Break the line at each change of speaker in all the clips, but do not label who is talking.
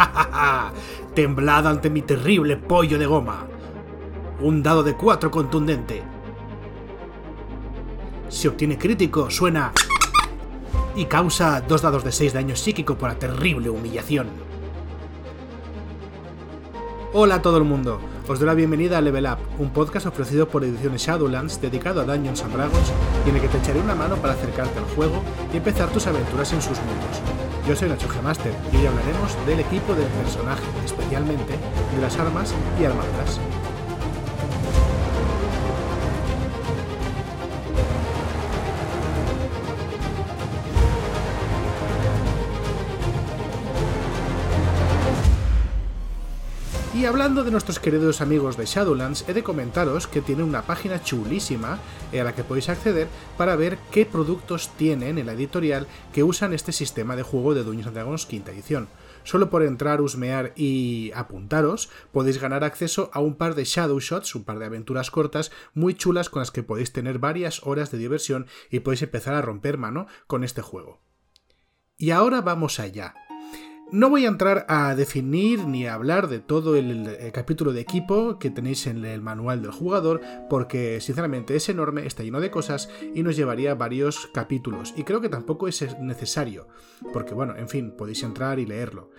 Temblad ante mi terrible pollo de goma. Un dado de 4 contundente. Si obtiene crítico, suena y causa dos dados de 6 daño psíquico por la terrible humillación. Hola a todo el mundo, os doy la bienvenida a Level Up, un podcast ofrecido por Ediciones Shadowlands dedicado a Dungeons and Dragons y en el que te echaré una mano para acercarte al juego y empezar tus aventuras en sus mundos. Yo soy Nacho Master y hoy hablaremos del equipo del personaje, especialmente de las armas y armaduras. Hablando de nuestros queridos amigos de Shadowlands, he de comentaros que tienen una página chulísima a la que podéis acceder para ver qué productos tienen en la editorial que usan este sistema de juego de Dungeons Dragons quinta edición. Solo por entrar, husmear y apuntaros, podéis ganar acceso a un par de Shadow Shots, un par de aventuras cortas muy chulas con las que podéis tener varias horas de diversión y podéis empezar a romper mano con este juego. Y ahora vamos allá. No voy a entrar a definir ni a hablar de todo el, capítulo de equipo que tenéis en el manual del jugador, porque sinceramente es enorme, está lleno de cosas y nos llevaría varios capítulos. Y creo que tampoco es necesario, porque bueno, en fin, podéis entrar y leerlo.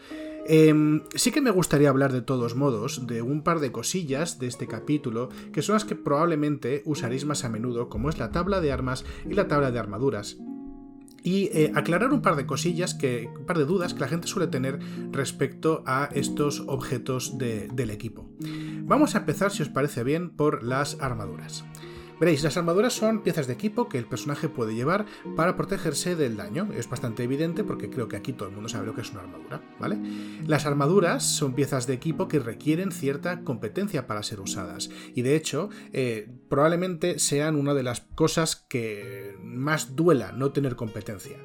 Em, sí que me gustaría hablar de todos modos de un par de cosillas de este capítulo que son las que probablemente usaréis más a menudo, como es la tabla de armas y la tabla de armaduras y eh, aclarar un par de cosillas, que, un par de dudas que la gente suele tener respecto a estos objetos del equipo. Vamos a empezar, si os parece bien, por las armaduras. Veréis, las armaduras son piezas de equipo que el personaje puede llevar para protegerse del daño. Es bastante evidente porque creo que aquí todo el mundo sabe lo que es una armadura, ¿vale? Las armaduras son piezas de equipo que requieren cierta competencia para ser usadas. Y de hecho, eh, probablemente sean una de las cosas que más duela no tener competencia.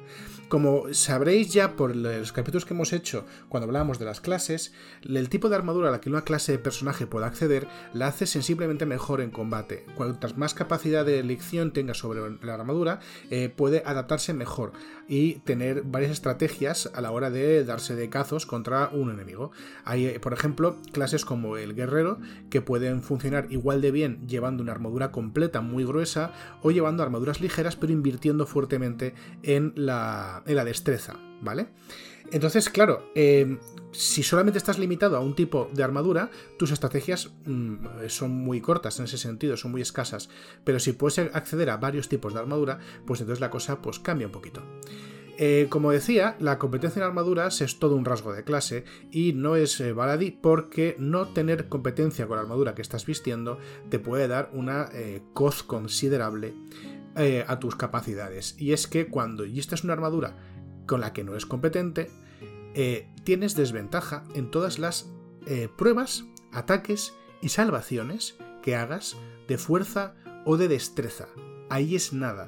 Como sabréis ya por los capítulos que hemos hecho cuando hablábamos de las clases, el tipo de armadura a la que una clase de personaje puede acceder la hace sensiblemente mejor en combate. Cuantas más capacidad de elección tenga sobre la armadura, eh, puede adaptarse mejor y tener varias estrategias a la hora de darse de cazos contra un enemigo. Hay, eh, por ejemplo, clases como el guerrero que pueden funcionar igual de bien llevando una armadura completa muy gruesa o llevando armaduras ligeras pero invirtiendo fuertemente en la en la destreza, ¿vale? Entonces, claro, em, si solamente estás limitado a un tipo de armadura, tus estrategias mm, son muy cortas en ese sentido, son muy escasas. Pero si puedes acceder a varios tipos de armadura, pues entonces la cosa pues, cambia un poquito. Eh, como decía, la competencia en armaduras es todo un rasgo de clase y no es eh, baladí porque no tener competencia con la armadura que estás vistiendo te puede dar una eh, coz considerable eh, a tus capacidades. Y es que cuando es una armadura con la que no eres competente, eh, tienes desventaja en todas las eh, pruebas, ataques y salvaciones que hagas de fuerza o de destreza. Ahí es nada.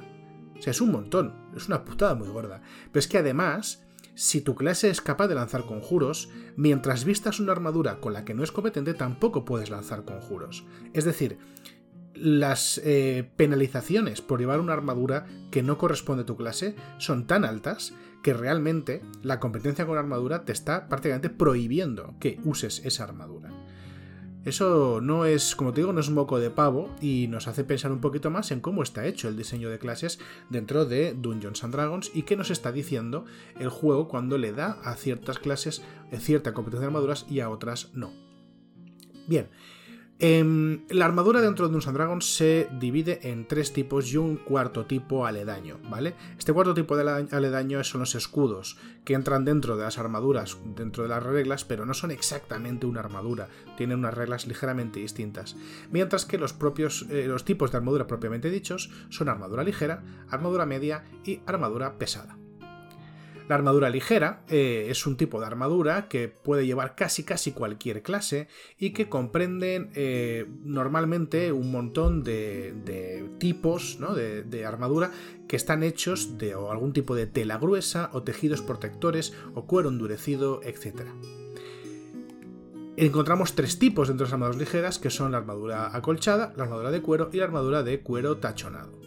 O sea, es un montón. Es una putada muy gorda. Pero es que además, si tu clase es capaz de lanzar conjuros, mientras vistas una armadura con la que no es competente, tampoco puedes lanzar conjuros. Es decir, las eh, penalizaciones por llevar una armadura que no corresponde a tu clase son tan altas que realmente la competencia con armadura te está prácticamente prohibiendo que uses esa armadura. Eso no es, como te digo, no es un moco de pavo y nos hace pensar un poquito más en cómo está hecho el diseño de clases dentro de Dungeons and Dragons y qué nos está diciendo el juego cuando le da a ciertas clases cierta competencia de armaduras y a otras no. Bien, Em, la armadura dentro de Dungeons Dragons se divide en tres tipos y un cuarto tipo aledaño, ¿vale? Este cuarto tipo de aledaño son los escudos, que entran dentro de las armaduras, dentro de las reglas, pero no son exactamente una armadura, tienen unas reglas ligeramente distintas. Mientras que los propios eh, los tipos de armadura propiamente dichos son armadura ligera, armadura media y armadura pesada. La armadura ligera eh, es un tipo de armadura que puede llevar casi casi cualquier clase y que comprenden eh, normalmente un montón de, tipos de, armadura que están hechos de algún tipo de tela gruesa o tejidos protectores o cuero endurecido, etc. Encontramos tres tipos dentro de las armaduras ligeras que son la armadura acolchada, la armadura de cuero y la armadura de cuero tachonado.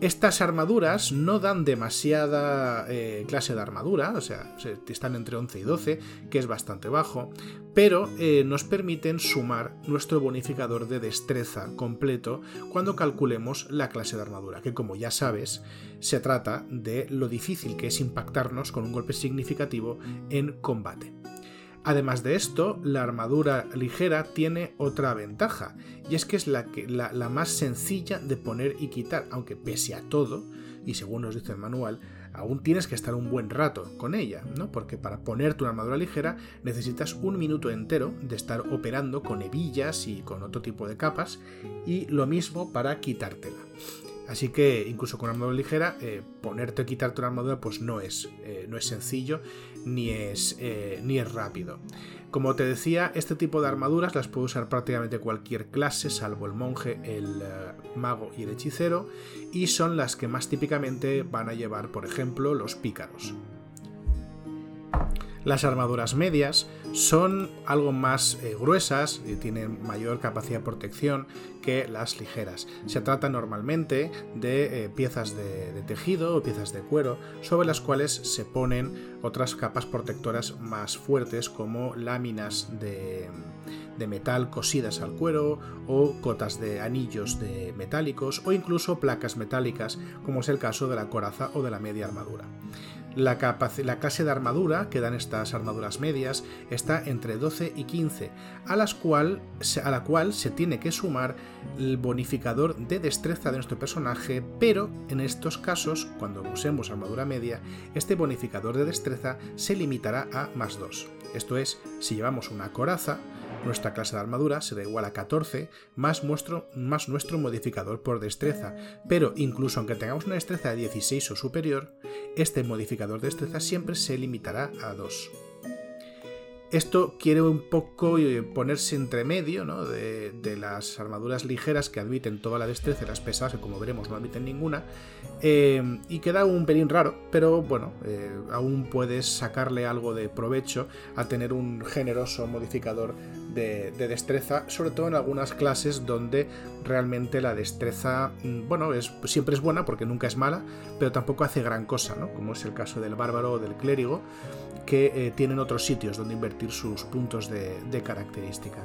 Estas armaduras no dan demasiada eh, clase de armadura, o sea, están entre 11 y 12, que es bastante bajo, pero eh, nos permiten sumar nuestro bonificador de destreza completo cuando calculemos la clase de armadura, que como ya sabes, se trata de lo difícil que es impactarnos con un golpe significativo en combate. Además de esto, la armadura ligera tiene otra ventaja, y es que es la, más sencilla de poner y quitar, aunque pese a todo, y según nos dice el manual, aún tienes que estar un buen rato con ella, ¿no? Porque para ponerte una armadura ligera necesitas un minuto entero de estar operando con hebillas y con otro tipo de capas, y lo mismo para quitártela. Así que incluso con armadura ligera, eh, ponerte o quitarte una armadura pues no es, eh, no es sencillo ni es, eh, ni es rápido. Como te decía, este tipo de armaduras las puede usar prácticamente cualquier clase, salvo el monje, el mago y el hechicero, y son las que más típicamente van a llevar, por ejemplo, los pícaros. Las armaduras medias son algo más eh, gruesas y tienen mayor capacidad de protección que las ligeras. Se trata normalmente de eh, piezas de, tejido o piezas de cuero sobre las cuales se ponen otras capas protectoras más fuertes como láminas de, metal cosidas al cuero o cotas de anillos metálicos o incluso placas metálicas como es el caso de la coraza o de la media armadura. La, clase de armadura que dan estas armaduras medias está entre 12 y 15, a, las cual, a la cual se tiene que sumar el bonificador de destreza de nuestro personaje, pero en estos casos, cuando usemos armadura media, este bonificador de destreza se limitará a más 2. Esto es, si llevamos una coraza, nuestra clase de armadura será igual a 14 más nuestro, más nuestro modificador por destreza, pero incluso aunque tengamos una destreza de 16 o superior, este modificador de destreza siempre se limitará a 2. Esto quiere un poco eh, ponerse entre medio de, las armaduras ligeras que admiten toda la destreza y las pesadas, que como veremos no admiten ninguna, eh, y queda un pelín raro, pero bueno, eh, aún puedes sacarle algo de provecho a tener un generoso modificador de, destreza, sobre todo en algunas clases donde realmente la destreza, mm, bueno, es, siempre es buena porque nunca es mala, pero tampoco hace gran cosa, ¿no? como es el caso del bárbaro o del clérigo, que eh, tienen otros sitios donde invertir sus puntos de, característica.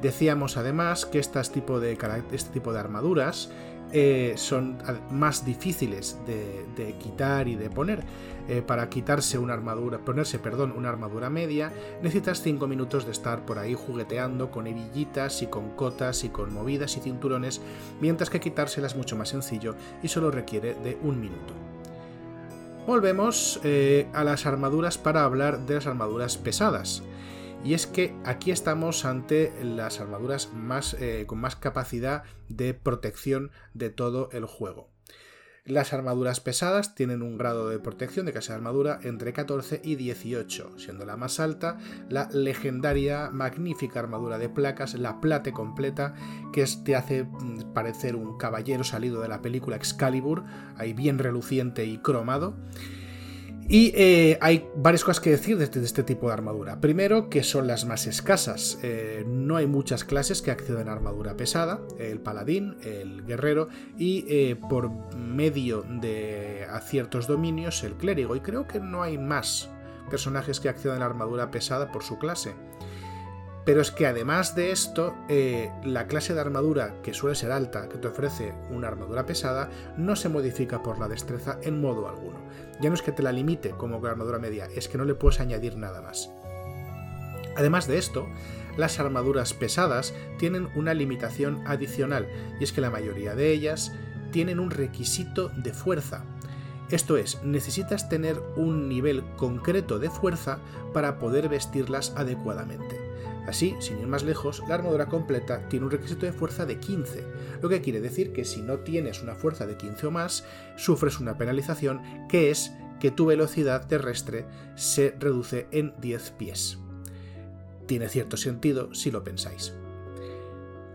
Decíamos además que este tipo de, este tipo de armaduras eh, son más difíciles de, quitar y de poner. Eh, para quitarse una armadura, ponerse, perdón, una armadura media, necesitas 5 minutos de estar por ahí jugueteando con hebillitas y con cotas y con movidas y cinturones, mientras que quitársela es mucho más sencillo y solo requiere de un minuto. Volvemos eh, a las armaduras para hablar de las armaduras pesadas. Y es que aquí estamos ante las armaduras más, eh, con más capacidad de protección de todo el juego. Las armaduras pesadas tienen un grado de protección de clase de armadura entre 14 y 18, siendo la más alta la legendaria magnífica armadura de placas, la plate completa, que te hace mm, parecer un caballero salido de la película Excalibur, ahí bien reluciente y cromado. Y eh, hay varias cosas que decir de este, tipo de armadura. Primero, que son las más escasas. Eh, no hay muchas clases que acceden a armadura pesada. El paladín, el guerrero y eh, por medio de ciertos dominios el clérigo. Y creo que no hay más personajes que accedan a armadura pesada por su clase. Pero es que además de esto, la clase de armadura que suele ser alta, que te ofrece una armadura pesada, no se modifica por la destreza en modo alguno. Ya no es que te la limite como con armadura media, es que no le puedes añadir nada más. Además de esto, las armaduras pesadas tienen una limitación adicional, y es que la mayoría de ellas tienen un requisito de fuerza. Esto es, necesitas tener un nivel concreto de fuerza para poder vestirlas adecuadamente. Así, sin ir más lejos, la armadura completa tiene un requisito de fuerza de 15, lo que quiere decir que si no tienes una fuerza de 15 o más, sufres una penalización que es que tu velocidad terrestre se reduce en 10 pies. Tiene cierto sentido si lo pensáis.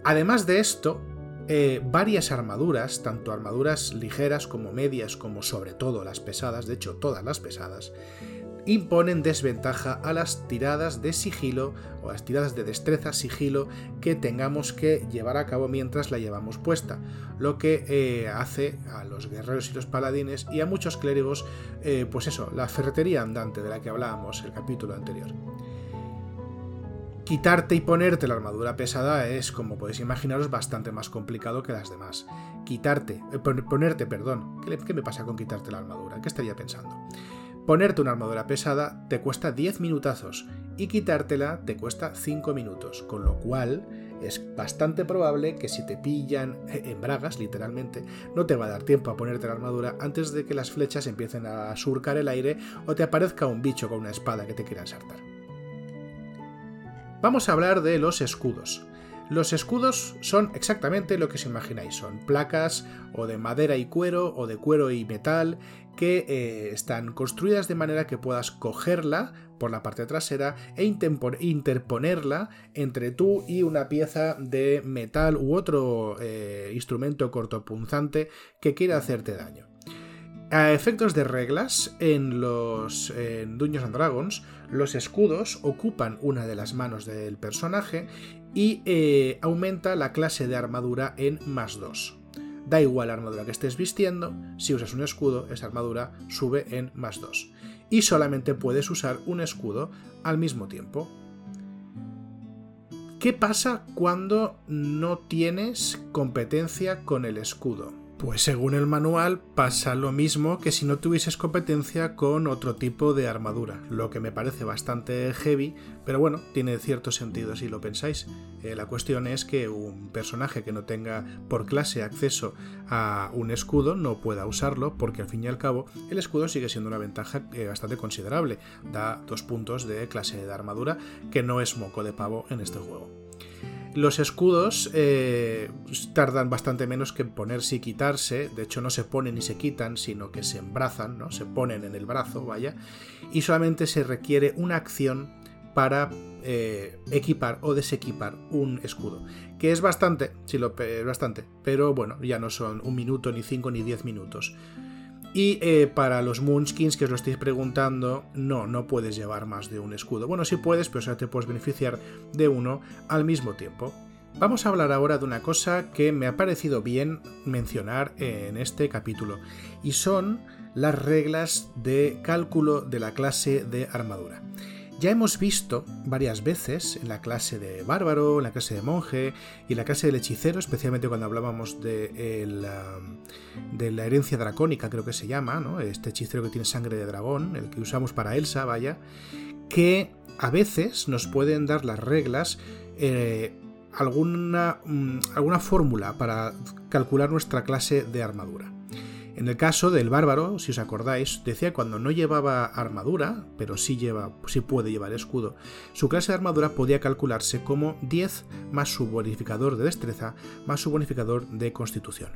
Además de esto, eh, varias armaduras, tanto armaduras ligeras como medias, como sobre todo las pesadas, de hecho todas las pesadas, imponen desventaja a las tiradas de sigilo o las tiradas de destreza sigilo que tengamos que llevar a cabo mientras la llevamos puesta, lo que eh, hace a los guerreros y los paladines y a muchos clérigos, eh, pues eso, la ferretería andante de la que hablábamos el capítulo anterior. Quitarte y ponerte la armadura pesada es, como podéis imaginaros, bastante más complicado que las demás. Quitarte, eh, ponerte, perdón, ¿qué, ¿qué me pasa con quitarte la armadura? ¿Qué estaría pensando? Ponerte una armadura pesada te cuesta 10 minutazos y quitártela te cuesta 5 minutos, con lo cual es bastante probable que si te pillan en bragas, literalmente, no te va a dar tiempo a ponerte la armadura antes de que las flechas empiecen a surcar el aire o te aparezca un bicho con una espada que te quiera ensartar. Vamos a hablar de los escudos. Los escudos son exactamente lo que os imagináis, son placas o de madera y cuero o de cuero y metal que eh, están construidas de manera que puedas cogerla por la parte trasera e interponerla entre tú y una pieza de metal u otro eh, instrumento cortopunzante que quiera hacerte daño. A efectos de reglas, en los en Dungeons and Dragons, los escudos ocupan una de las manos del personaje y eh, aumenta la clase de armadura en más 2. Da igual la armadura que estés vistiendo, si usas un escudo, esa armadura sube en más 2. Y solamente puedes usar un escudo al mismo tiempo. ¿Qué pasa cuando no tienes competencia con el escudo? Pues según el manual pasa lo mismo que si no tuvieses competencia con otro tipo de armadura, lo que me parece bastante heavy, pero bueno, tiene cierto sentido si lo pensáis. Eh, la cuestión es que un personaje que no tenga por clase acceso a un escudo no pueda usarlo porque al fin y al cabo el escudo sigue siendo una ventaja eh, bastante considerable, da dos puntos de clase de armadura que no es moco de pavo en este juego. Los escudos eh, tardan bastante menos que ponerse y quitarse, de hecho no se ponen y se quitan, sino que se embrazan, ¿no? se ponen en el brazo, vaya, y solamente se requiere una acción para eh, equipar o desequipar un escudo, que es bastante, sí, lo, bastante, pero bueno, ya no son un minuto, ni cinco, ni diez minutos. Y eh, para los Moonskins, que os lo estáis preguntando, no, no puedes llevar más de un escudo. Bueno, sí puedes, pero solo te puedes beneficiar de uno al mismo tiempo. Vamos a hablar ahora de una cosa que me ha parecido bien mencionar en este capítulo, y son las reglas de cálculo de la clase de armadura. Ya hemos visto varias veces en la clase de bárbaro, en la clase de monje y en la clase del hechicero, especialmente cuando hablábamos de, de la herencia dracónica, creo que se llama, ¿no? este hechicero que tiene sangre de dragón, el que usamos para Elsa, vaya, que a veces nos pueden dar las reglas eh, alguna, mm, alguna fórmula para calcular nuestra clase de armadura. En el caso del bárbaro, si os acordáis, decía cuando no llevaba armadura, pero sí, lleva, sí puede llevar escudo, su clase de armadura podía calcularse como 10 más su bonificador de destreza más su bonificador de constitución.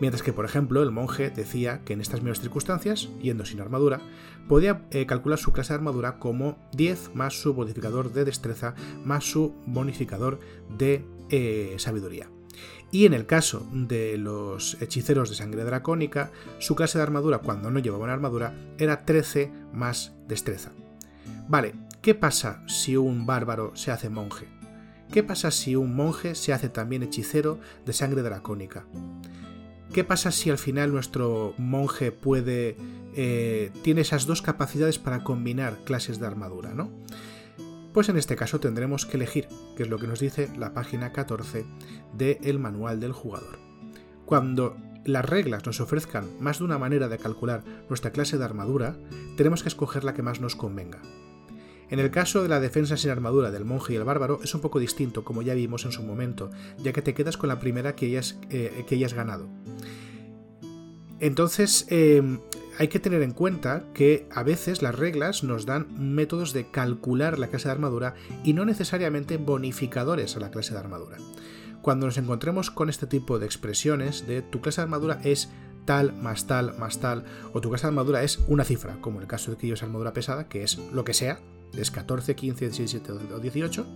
Mientras que, por ejemplo, el monje decía que en estas mismas circunstancias, yendo sin armadura, podía eh, calcular su clase de armadura como 10 más su bonificador de destreza más su bonificador de eh, sabiduría. Y en el caso de los hechiceros de sangre dracónica, su clase de armadura cuando no llevaban armadura era 13 más destreza. Vale, ¿qué pasa si un bárbaro se hace monje? ¿Qué pasa si un monje se hace también hechicero de sangre dracónica? ¿Qué pasa si al final nuestro monje puede... Eh, tiene esas dos capacidades para combinar clases de armadura, ¿no? Pues en este caso tendremos que elegir, que es lo que nos dice la página 14 del manual del jugador. Cuando las reglas nos ofrezcan más de una manera de calcular nuestra clase de armadura, tenemos que escoger la que más nos convenga. En el caso de la defensa sin armadura del monje y el bárbaro es un poco distinto, como ya vimos en su momento, ya que te quedas con la primera que hayas, eh, que ganado. Entonces, em, hay que tener en cuenta que a veces las reglas nos dan métodos de calcular la clase de armadura y no necesariamente bonificadores a la clase de armadura. Cuando nos encontremos con este tipo de expresiones de tu clase de armadura es tal más tal más tal, o tu clase de armadura es una cifra, como en el caso de que yo armadura pesada, que es lo que sea, es 14, 15, 17 o 18,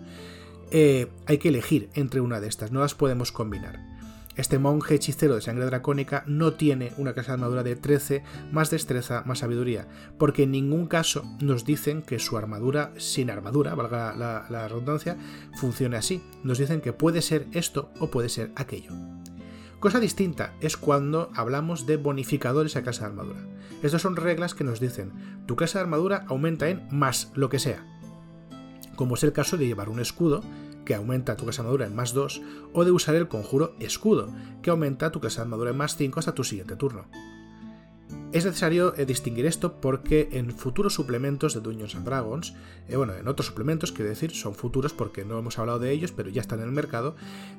eh, hay que elegir entre una de estas, no las podemos combinar. Este monje hechicero de sangre dracónica no tiene una clase de armadura de 13 más destreza más sabiduría, porque en ningún caso nos dicen que su armadura sin armadura, valga la, la redundancia, funcione así. Nos dicen que puede ser esto o puede ser aquello. Cosa distinta es cuando hablamos de bonificadores a clase de armadura. Estas son reglas que nos dicen, tu clase de armadura aumenta en más lo que sea, como es el caso de llevar un escudo, que aumenta tu clase de armadura en más 2, o de usar el conjuro escudo, que aumenta tu clase de armadura en más 5 hasta tu siguiente turno. Es necesario eh, distinguir esto porque en futuros suplementos de Dungeons and Dragons, eh, bueno, en otros suplementos, quiero decir, son futuros porque no hemos hablado de ellos, pero ya están en el mercado,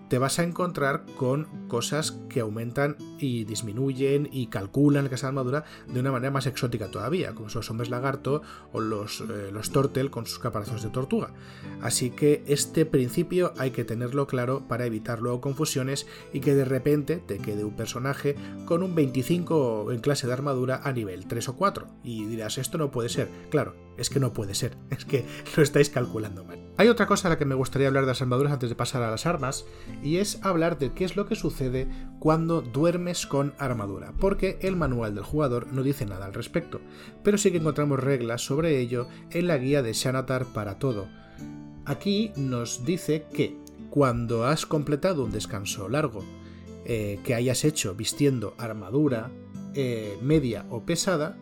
te vas a encontrar con cosas que aumentan y disminuyen y calculan la casa de armadura de una manera más exótica todavía, como son los hombres lagarto o los, eh, los tortel con sus caparazones de tortuga. Así que este principio hay que tenerlo claro para evitar luego confusiones y que de repente te quede un personaje con un 25 en clase de armadura a nivel 3 o 4. Y dirás, esto no puede ser. Claro, es que no puede ser, es que lo estáis calculando mal. Hay otra cosa a la que me gustaría hablar de las armaduras antes de pasar a las armas, y es hablar de qué es lo que sucede cuando duermes con armadura, porque el manual del jugador no dice nada al respecto, pero sí que encontramos reglas sobre ello en la guía de Shanatar para todo. Aquí nos dice que cuando has completado un descanso largo, eh, que hayas hecho vistiendo armadura, eh, media o pesada,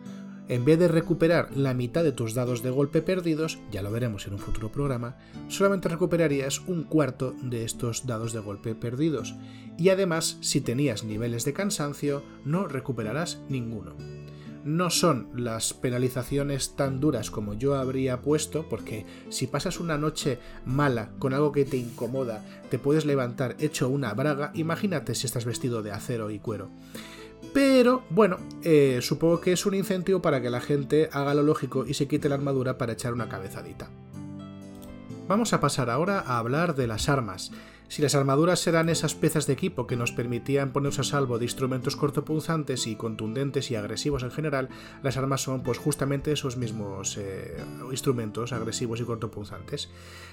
en vez de recuperar la mitad de tus dados de golpe perdidos, ya lo veremos en un futuro programa, solamente recuperarías un cuarto de estos dados de golpe perdidos. Y además, si tenías niveles de cansancio, no recuperarás ninguno. No son las penalizaciones tan duras como yo habría puesto, porque si pasas una noche mala con algo que te incomoda, te puedes levantar hecho una braga, imagínate si estás vestido de acero y cuero. Pero bueno, eh, supongo que es un incentivo para que la gente haga lo lógico y se quite la armadura para echar una cabezadita. Vamos a pasar ahora a hablar de las armas. Si las armaduras eran esas piezas de equipo que nos permitían ponernos a salvo de instrumentos cortopunzantes y contundentes y agresivos en general, las armas son pues justamente esos mismos eh, instrumentos agresivos y cortopunzantes.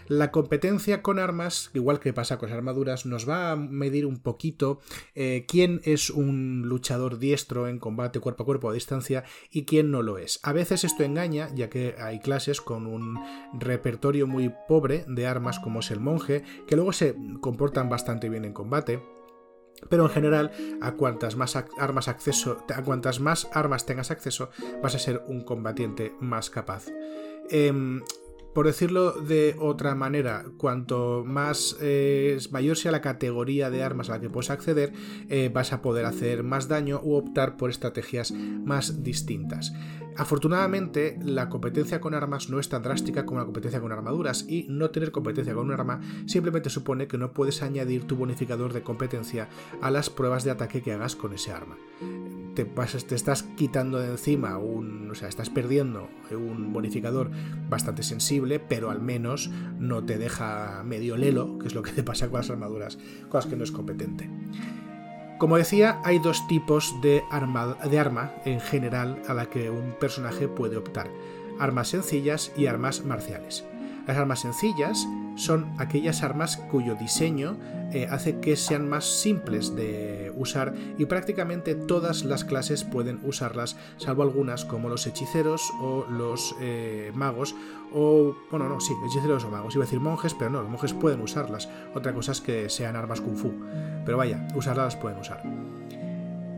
La competencia con armas, igual que pasa con las armaduras, nos va a medir un poquito eh, quién es un luchador diestro en combate cuerpo a cuerpo a distancia y quién no lo es. A veces esto engaña, ya que hay clases con un repertorio muy pobre de armas como es el monje, que luego se comportan bastante bien en combate. Pero en general, a cuantas más armas acceso, a cuantas más armas tengas acceso, vas a ser un combatiente más capaz. Em, por decirlo de otra manera, cuanto más eh, mayor sea la categoría de armas a la que puedes acceder, eh, vas a poder hacer más daño u optar por estrategias más distintas. Afortunadamente, la competencia con armas no es tan drástica como la competencia con armaduras y no tener competencia con un arma simplemente supone que no puedes añadir tu bonificador de competencia a las pruebas de ataque que hagas con ese arma te, te estás quitando de encima un. O sea, estás perdiendo un bonificador bastante sensible, pero al menos no te deja medio lelo, que es lo que te pasa con las armaduras, cosas que no es competente. Como decía, hay dos tipos de arma, en general a la que un personaje puede optar: armas sencillas y armas marciales. Las armas sencillas son aquellas armas cuyo diseño eh, hace que sean más simples de usar y prácticamente todas las clases pueden usarlas, salvo algunas como los hechiceros o los eh, magos, o bueno, no, sí, hechiceros o magos, iba a decir monjes, pero no, los monjes pueden usarlas. Otra cosa es que sean armas kung fu, pero vaya, usarlas las pueden usar.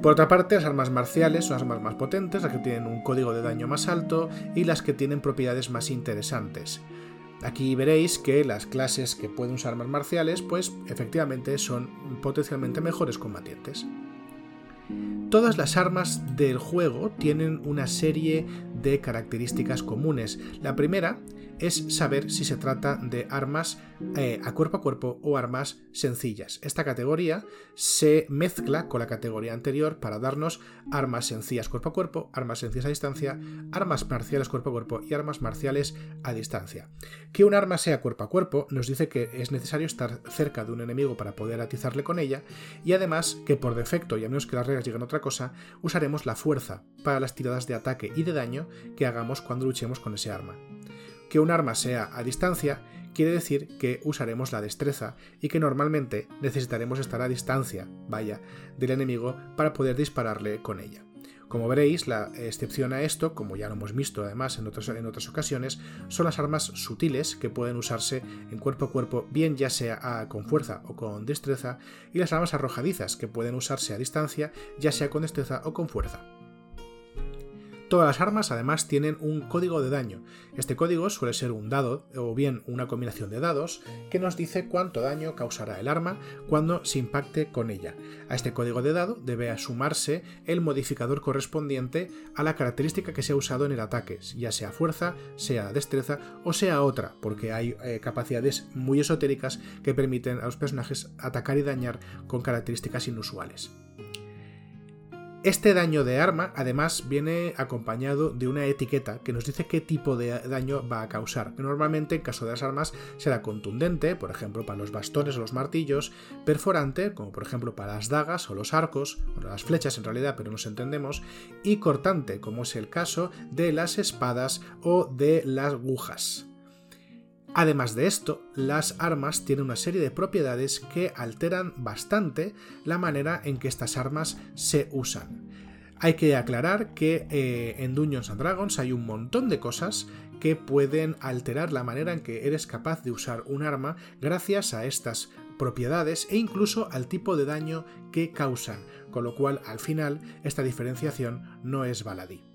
Por otra parte, las armas marciales son las armas más potentes, las que tienen un código de daño más alto y las que tienen propiedades más interesantes. Aquí veréis que las clases que pueden usar armas marciales, pues efectivamente son potencialmente mejores combatientes. Todas las armas del juego tienen una serie de características comunes. La primera es saber si se trata de armas eh, a cuerpo a cuerpo o armas sencillas. Esta categoría se mezcla con la categoría anterior para darnos armas sencillas cuerpo a cuerpo, armas sencillas a distancia, armas marciales cuerpo a cuerpo y armas marciales a distancia. Que un arma sea cuerpo a cuerpo nos dice que es necesario estar cerca de un enemigo para poder atizarle con ella y además que por defecto, y a menos que las reglas lleguen a otra cosa, usaremos la fuerza para las tiradas de ataque y de daño que hagamos cuando luchemos con ese arma que un arma sea a distancia quiere decir que usaremos la destreza y que normalmente necesitaremos estar a distancia, vaya, del enemigo para poder dispararle con ella. Como veréis, la excepción a esto, como ya lo hemos visto además en otras, en otras ocasiones, son las armas sutiles que pueden usarse en cuerpo a cuerpo, bien ya sea con fuerza o con destreza, y las armas arrojadizas que pueden usarse a distancia, ya sea con destreza o con fuerza. Todas las armas además tienen un código de daño. Este código suele ser un dado o bien una combinación de dados que nos dice cuánto daño causará el arma cuando se impacte con ella. A este código de dado debe sumarse el modificador correspondiente a la característica que se ha usado en el ataque, ya sea fuerza, sea destreza o sea otra, porque hay eh, capacidades muy esotéricas que permiten a los personajes atacar y dañar con características inusuales. Este daño de arma además viene acompañado de una etiqueta que nos dice qué tipo de daño va a causar. Normalmente en caso de las armas será contundente, por ejemplo para los bastones o los martillos, perforante, como por ejemplo para las dagas o los arcos, o las flechas en realidad, pero nos entendemos, y cortante, como es el caso de las espadas o de las agujas. Además de esto, las armas tienen una serie de propiedades que alteran bastante la manera en que estas armas se usan. Hay que aclarar que eh, en Dungeons and Dragons hay un montón de cosas que pueden alterar la manera en que eres capaz de usar un arma gracias a estas propiedades e incluso al tipo de daño que causan, con lo cual al final esta diferenciación no es baladí.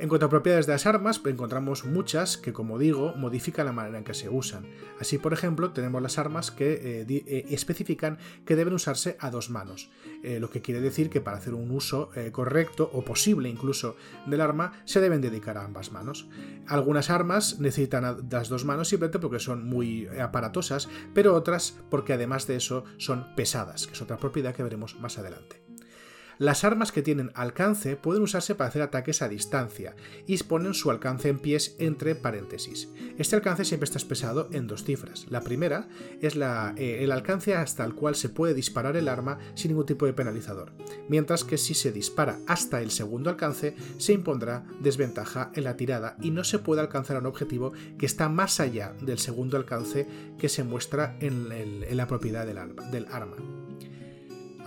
En cuanto a propiedades de las armas, encontramos muchas que, como digo, modifican la manera en que se usan. Así, por ejemplo, tenemos las armas que eh, eh, especifican que deben usarse a dos manos, eh, lo que quiere decir que para hacer un uso correcto o posible incluso del arma se deben dedicar a ambas manos. Algunas armas necesitan las dos manos simplemente porque son muy aparatosas, pero otras porque además de eso son pesadas, que es otra propiedad que veremos más adelante. Las armas que tienen alcance pueden usarse para hacer ataques a distancia y ponen su alcance en pies entre paréntesis. Este alcance siempre está expresado en dos cifras. La primera es eh, el alcance hasta el cual se puede disparar el arma sin ningún tipo de penalizador, mientras que si se dispara hasta el segundo alcance se impondrá desventaja en la tirada y no se puede alcanzar un objetivo que está más allá del segundo alcance que se muestra en, la propiedad del arma.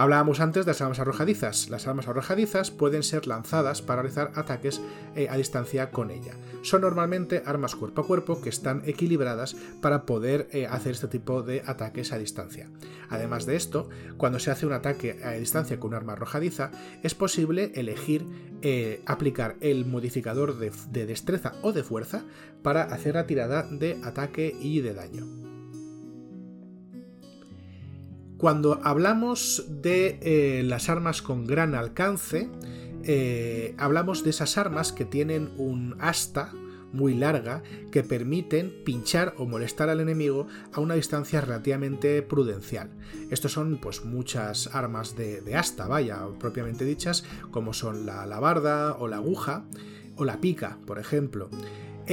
Hablábamos antes de las armas arrojadizas. Las armas arrojadizas pueden ser lanzadas para realizar ataques eh, a distancia con ella. Son normalmente armas cuerpo a cuerpo que están equilibradas para poder eh, hacer este tipo de ataques a distancia. Además de esto, cuando se hace un ataque a distancia con un arma arrojadiza, es posible elegir eh, aplicar el modificador de destreza o de fuerza para hacer la tirada de ataque y de daño. Cuando hablamos de eh, las armas con gran alcance, eh, hablamos de esas armas que tienen un asta muy larga que permiten pinchar o molestar al enemigo a una distancia relativamente prudencial. Estos son pues muchas armas de, asta, vaya, propiamente dichas, como son la alabarda o la aguja o la pica, por ejemplo.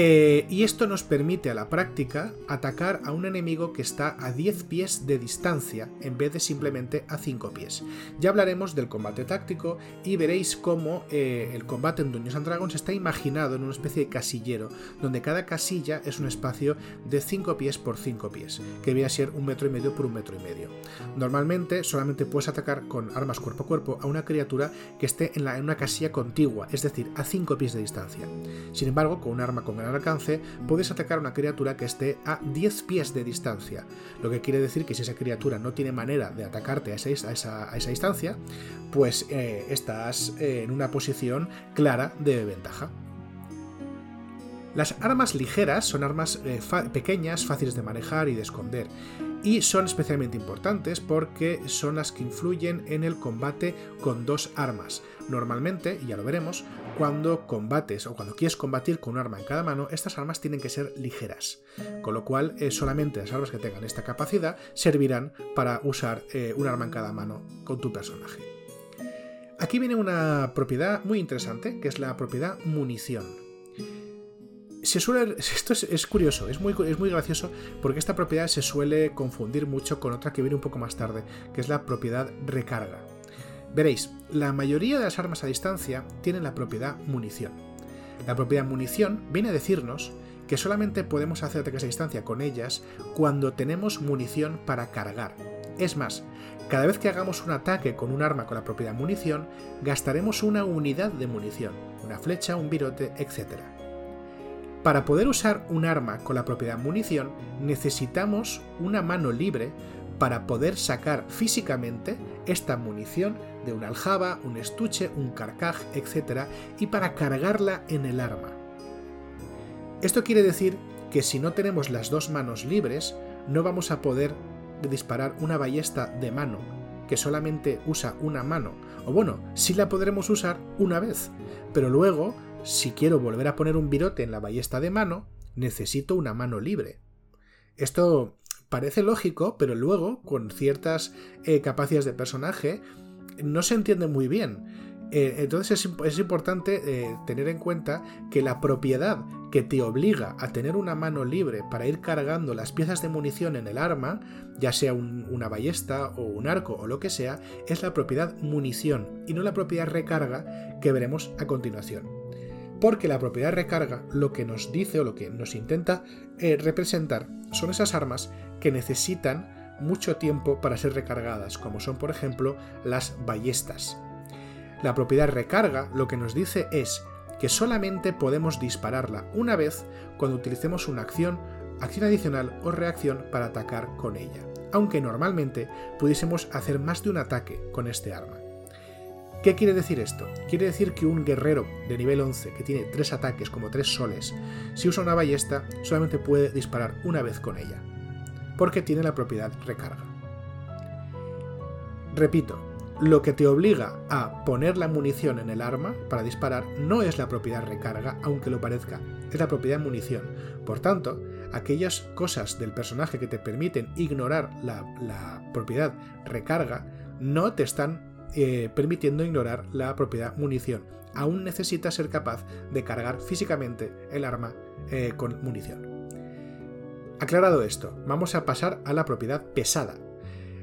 Eh, y esto nos permite a la práctica atacar a un enemigo que está a 10 pies de distancia en vez de simplemente a 5 pies. Ya hablaremos del combate táctico y veréis cómo eh, el combate en Dungeons and Dragons está imaginado en una especie de casillero, donde cada casilla es un espacio de 5 pies por 5 pies, que viene ser un metro y medio por un metro y medio. Normalmente solamente puedes atacar con armas cuerpo a cuerpo a una criatura que esté en, en una casilla contigua, es decir, a 5 pies de distancia. Sin embargo, con un arma con gran alcance, puedes atacar a una criatura que esté a 10 pies de distancia, lo que quiere decir que si esa criatura no tiene manera de atacarte a esa, distancia, pues eh, estás eh, en una posición clara de ventaja. Las armas ligeras son armas eh, pequeñas, fáciles de manejar y de esconder, y son especialmente importantes porque son las que influyen en el combate con dos armas. Normalmente, y ya lo veremos, cuando combates o cuando quieres combatir con un arma en cada mano, estas armas tienen que ser ligeras, con lo cual eh, solamente las armas que tengan esta capacidad servirán para usar eh, un arma en cada mano con tu personaje. Aquí viene una propiedad muy interesante, que es la propiedad munición se suele, esto es, curioso, es muy, es muy gracioso porque esta propiedad se suele confundir mucho con otra que viene un poco más tarde, que es la propiedad recarga. Veréis, la mayoría de las armas a distancia tienen la propiedad munición. La propiedad munición viene a decirnos que solamente podemos hacer ataques a distancia con ellas cuando tenemos munición para cargar. Es más, cada vez que hagamos un ataque con un arma con la propiedad munición, gastaremos una unidad de munición, una flecha, un virote, etc. Para poder usar un arma con la propiedad munición, necesitamos una mano libre para poder sacar físicamente esta munición de una aljaba, un estuche, un carcaj, etc. y para cargarla en el arma. Esto quiere decir que si no tenemos las dos manos libres, no vamos a poder disparar una ballesta de mano que solamente usa una mano. O bueno, sí la podremos usar una vez, pero luego, si quiero volver a poner un virote en la ballesta de mano, necesito una mano libre. Esto parece lógico, pero luego, con ciertas eh, capacidades de personaje, no se entiende muy bien. Eh, entonces es, importante eh, tener en cuenta que la propiedad que te obliga a tener una mano libre para ir cargando las piezas de munición en el arma, ya sea una ballesta o un arco o lo que sea, es la propiedad munición y no la propiedad recarga que veremos a continuación. Porque la propiedad recarga lo que nos dice o lo que nos intenta representar son esas armas que necesitan mucho tiempo para ser recargadas, como son por ejemplo las ballestas. La propiedad recarga lo que nos dice es que solamente podemos dispararla una vez cuando utilicemos una acción, acción adicional o reacción para atacar con ella, aunque normalmente pudiésemos hacer más de un ataque con este arma. ¿Qué quiere decir esto? Quiere decir que un guerrero de nivel 11 que tiene tres ataques como tres soles, si usa una ballesta, solamente puede disparar una vez con ella porque tiene la propiedad recarga. Repito, lo que te obliga a poner la munición en el arma para disparar no es la propiedad recarga, aunque lo parezca, es la propiedad munición. Por tanto, aquellas cosas del personaje que te permiten ignorar la, propiedad recarga no te están eh, permitiendo ignorar la propiedad munición. Aún necesitas ser capaz de cargar físicamente el arma eh, con munición. Aclarado esto, vamos a pasar a la propiedad pesada.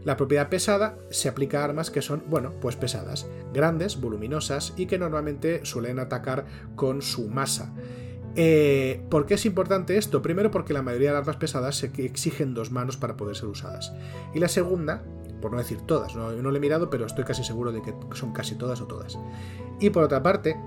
La propiedad pesada se aplica a armas que son, bueno, pues pesadas, grandes, voluminosas y que normalmente suelen atacar con su masa. Eh, ¿Por qué es importante esto? Primero porque la mayoría de las armas pesadas exigen dos manos para poder ser usadas. Y la segunda, por no decir todas, no, no lo he mirado, pero estoy casi seguro de que son casi todas o todas. Y por otra parte,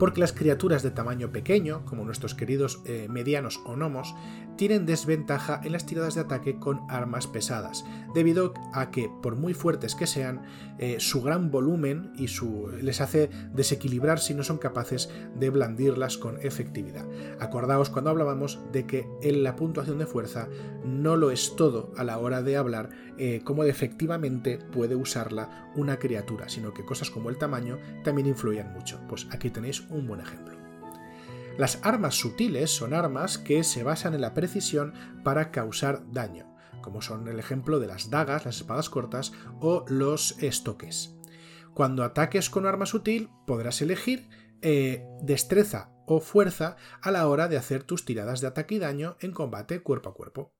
porque las criaturas de tamaño pequeño, como nuestros queridos eh, medianos o gnomos, tienen desventaja en las tiradas de ataque con armas pesadas, debido a que, por muy fuertes que sean, eh, su gran volumen y su, les hace desequilibrar si no son capaces de blandirlas con efectividad. Acordaos cuando hablábamos de que en la puntuación de fuerza no lo es todo a la hora de hablar eh, cómo efectivamente puede usarla una criatura, sino que cosas como el tamaño también influyen mucho. Pues aquí tenéis un buen ejemplo. Las armas sutiles son armas que se basan en la precisión para causar daño, como son el ejemplo de las dagas, las espadas cortas o los estoques. Cuando ataques con arma sutil podrás elegir eh, destreza o fuerza a la hora de hacer tus tiradas de ataque y daño en combate cuerpo a cuerpo.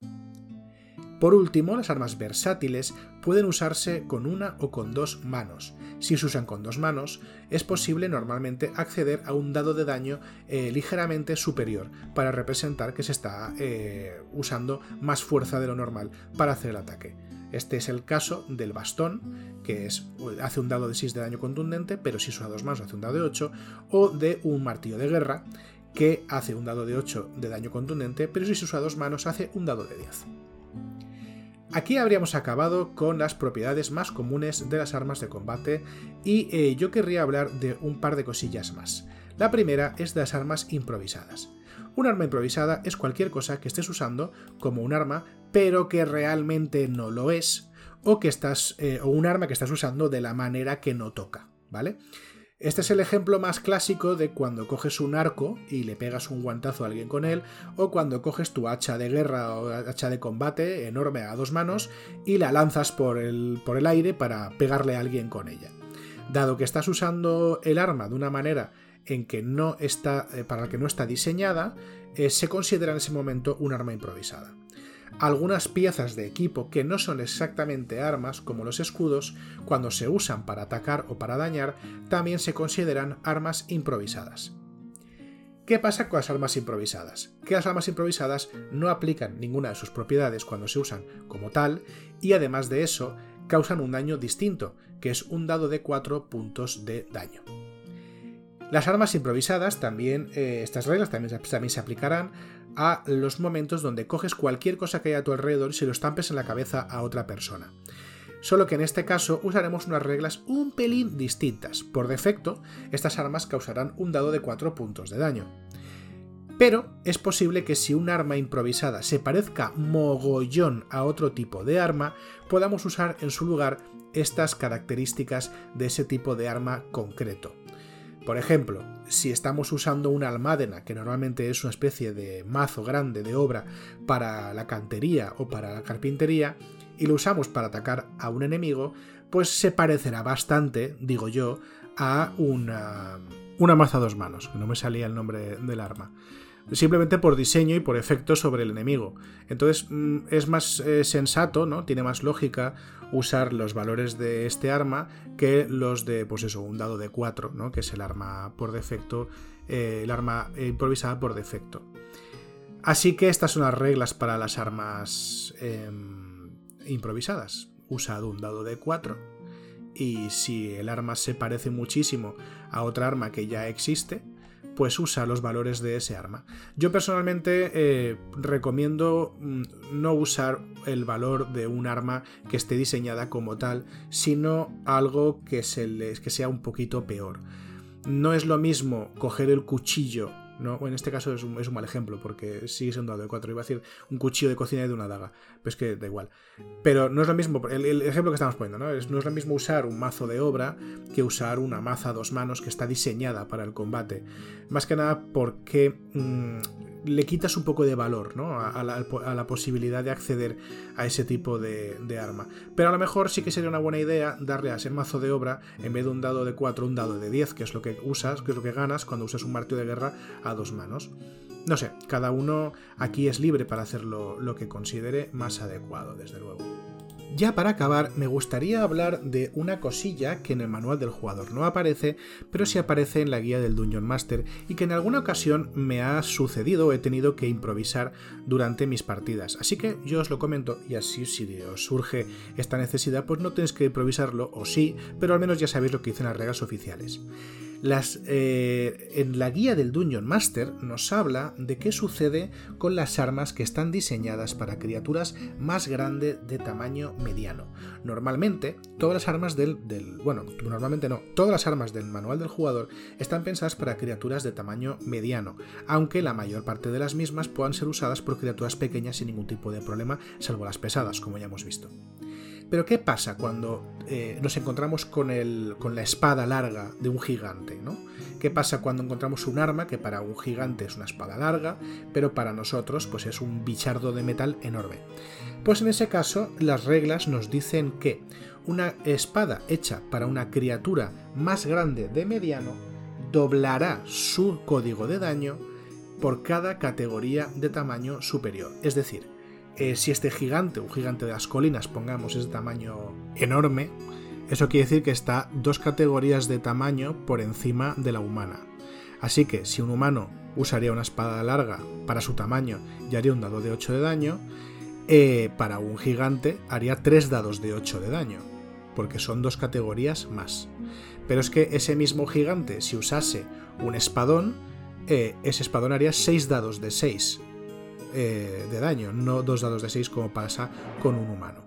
Por último, las armas versátiles pueden usarse con una o con dos manos. Si se usan con dos manos, es posible normalmente acceder a un dado de daño eh, ligeramente superior para representar que se está eh, usando más fuerza de lo normal para hacer el ataque. Este es el caso del bastón, que es, hace un dado de 6 de daño contundente, pero si usa dos manos hace un dado de 8, o de un martillo de guerra, que hace un dado de 8 de daño contundente, pero si se usa dos manos hace un dado de 10. Aquí habríamos acabado con las propiedades más comunes de las armas de combate y eh, yo querría hablar de un par de cosillas más. La primera es de las armas improvisadas. Un arma improvisada es cualquier cosa que estés usando como un arma, pero que realmente no lo es, o que estás. Eh, o un arma que estás usando de la manera que no toca, ¿vale? Este es el ejemplo más clásico de cuando coges un arco y le pegas un guantazo a alguien con él, o cuando coges tu hacha de guerra o hacha de combate enorme a dos manos y la lanzas por el, por el aire para pegarle a alguien con ella. Dado que estás usando el arma de una manera en que no está, eh, para la que no está diseñada, eh, se considera en ese momento un arma improvisada. Algunas piezas de equipo que no son exactamente armas, como los escudos, cuando se usan para atacar o para dañar, también se consideran armas improvisadas. ¿Qué pasa con las armas improvisadas? Que las armas improvisadas no aplican ninguna de sus propiedades cuando se usan como tal y además de eso causan un daño distinto, que es un dado de 4 puntos de daño. Las armas improvisadas también, eh, estas reglas también, también, se aplicarán a los momentos donde coges cualquier cosa que haya a tu alrededor y se lo estampes en la cabeza a otra persona. Solo que en este caso usaremos unas reglas un pelín distintas. Por defecto, estas armas causarán un dado de 4 puntos de daño. Pero es posible que si un arma improvisada se parezca mogollón a otro tipo de arma, podamos usar en su lugar estas características de ese tipo de arma concreto. Por ejemplo, si estamos usando una almádena, que normalmente es una especie de mazo grande de obra para la cantería o para la carpintería, y lo usamos para atacar a un enemigo, pues se parecerá bastante, digo yo, a una, una maza a dos manos, que no me salía el nombre del arma. Simplemente por diseño y por efecto sobre el enemigo. Entonces mm, es más eh, sensato, ¿no? Tiene más lógica usar los valores de este arma que los de, pues eso, un dado de 4, ¿no? Que es el arma por defecto, eh, el arma improvisada por defecto. Así que estas son las reglas para las armas. Em, improvisadas. Usa un dado de 4 y si el arma se parece muchísimo a otra arma que ya existe, pues usa los valores de ese arma. Yo personalmente eh, recomiendo mm, no usar el valor de un arma que esté diseñada como tal, sino algo que, que sea un poquito peor. No es lo mismo coger el cuchillo ¿no? en este caso es un, mal ejemplo, porque sigue siendo un dado de 4. Iba a decir un cuchillo de cocina y de una daga. Pero es que da igual. Pero no es lo mismo, el, ejemplo que estamos poniendo, ¿no? Es, no es lo mismo usar un mazo de obra que usar una maza a dos manos que está diseñada para el combate. Más que nada porque mm, le quitas un poco de valor ¿no? a, la, posibilidad de acceder a ese tipo de, arma. Pero a lo mejor sí que sería una buena idea darle a ese mazo de obra, en vez de un dado de 4, un dado de 10, que es lo que usas, que es lo que ganas cuando usas un martillo de guerra a dos manos. No sé, cada uno aquí es libre para hacerlo lo que considere más adecuado, desde luego. Ya para acabar, me gustaría hablar de una cosilla que en el manual del jugador no aparece, pero sí aparece en la guía del Dungeon Master y que en alguna ocasión me ha sucedido o he tenido que improvisar durante mis partidas. Así que yo os lo comento y así si os surge esta necesidad, pues no tenéis que improvisarlo, o sí, pero al menos ya sabéis lo que dicen las reglas oficiales. Eh, en la guía del Dungeon Master nos habla de qué sucede con las armas que están diseñadas para criaturas más grandes de tamaño mediano. Normalmente, todas las armas del, Bueno, normalmente no. Todas las armas del manual del jugador están pensadas para criaturas de tamaño mediano, aunque la mayor parte de las mismas puedan ser usadas por criaturas pequeñas sin ningún tipo de problema, salvo las pesadas, como ya hemos visto. Pero ¿qué pasa cuando eh, nos encontramos con, con la espada larga de un gigante? ¿no? ¿Qué pasa cuando encontramos un arma que para un gigante es una espada larga, pero para nosotros pues es un bichardo de metal enorme? Pues en ese caso las reglas nos dicen que una espada hecha para una criatura más grande de mediano doblará su código de daño por cada categoría de tamaño superior. Es decir, eh, si este gigante, un gigante de las colinas, pongamos, es de tamaño enorme, eso quiere decir que está dos categorías de tamaño por encima de la humana. Así que si un humano usaría una espada larga para su tamaño y haría un dado de 8 de daño, eh, para un gigante haría 3 dados de 8 de daño, porque son dos categorías más. Pero es que ese mismo gigante, si usase un espadón, eh, ese espadón haría 6 dados de 6, eh, de daño, no dos dados de 6 como pasa con un humano.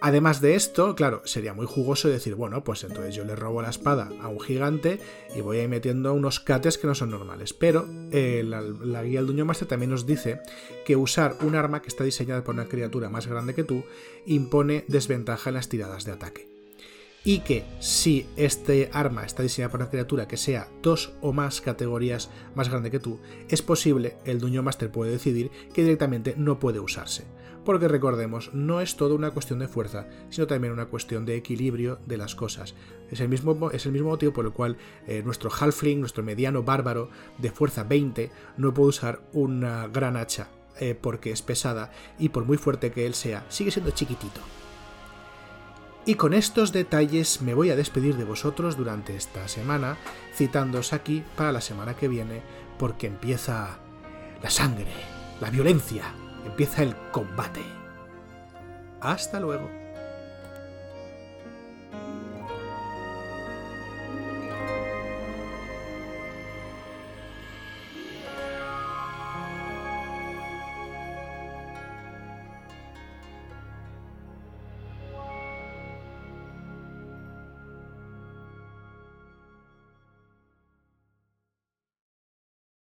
Además de esto, claro, sería muy jugoso decir, bueno, pues entonces yo le robo la espada a un gigante y voy a ir metiendo unos cates que no son normales. Pero eh, la, guía del Duño Master también nos dice que usar un arma que está diseñada por una criatura más grande que tú impone desventaja en las tiradas de ataque y que si este arma está diseñada por una criatura que sea dos o más categorías más grande que tú, es posible, el Dungeon Master puede decidir que directamente no puede usarse. Porque recordemos, no es todo una cuestión de fuerza, sino también una cuestión de equilibrio de las cosas. Es el mismo, es el mismo motivo por el cual eh, nuestro halfling, nuestro mediano bárbaro de fuerza 20, no puede usar una gran hacha eh, porque es pesada y por muy fuerte que él sea, sigue siendo chiquitito. Y con estos detalles me voy a despedir de vosotros durante esta semana, citándoos aquí para la semana que viene, porque empieza la sangre, la violencia, empieza el combate. Hasta luego.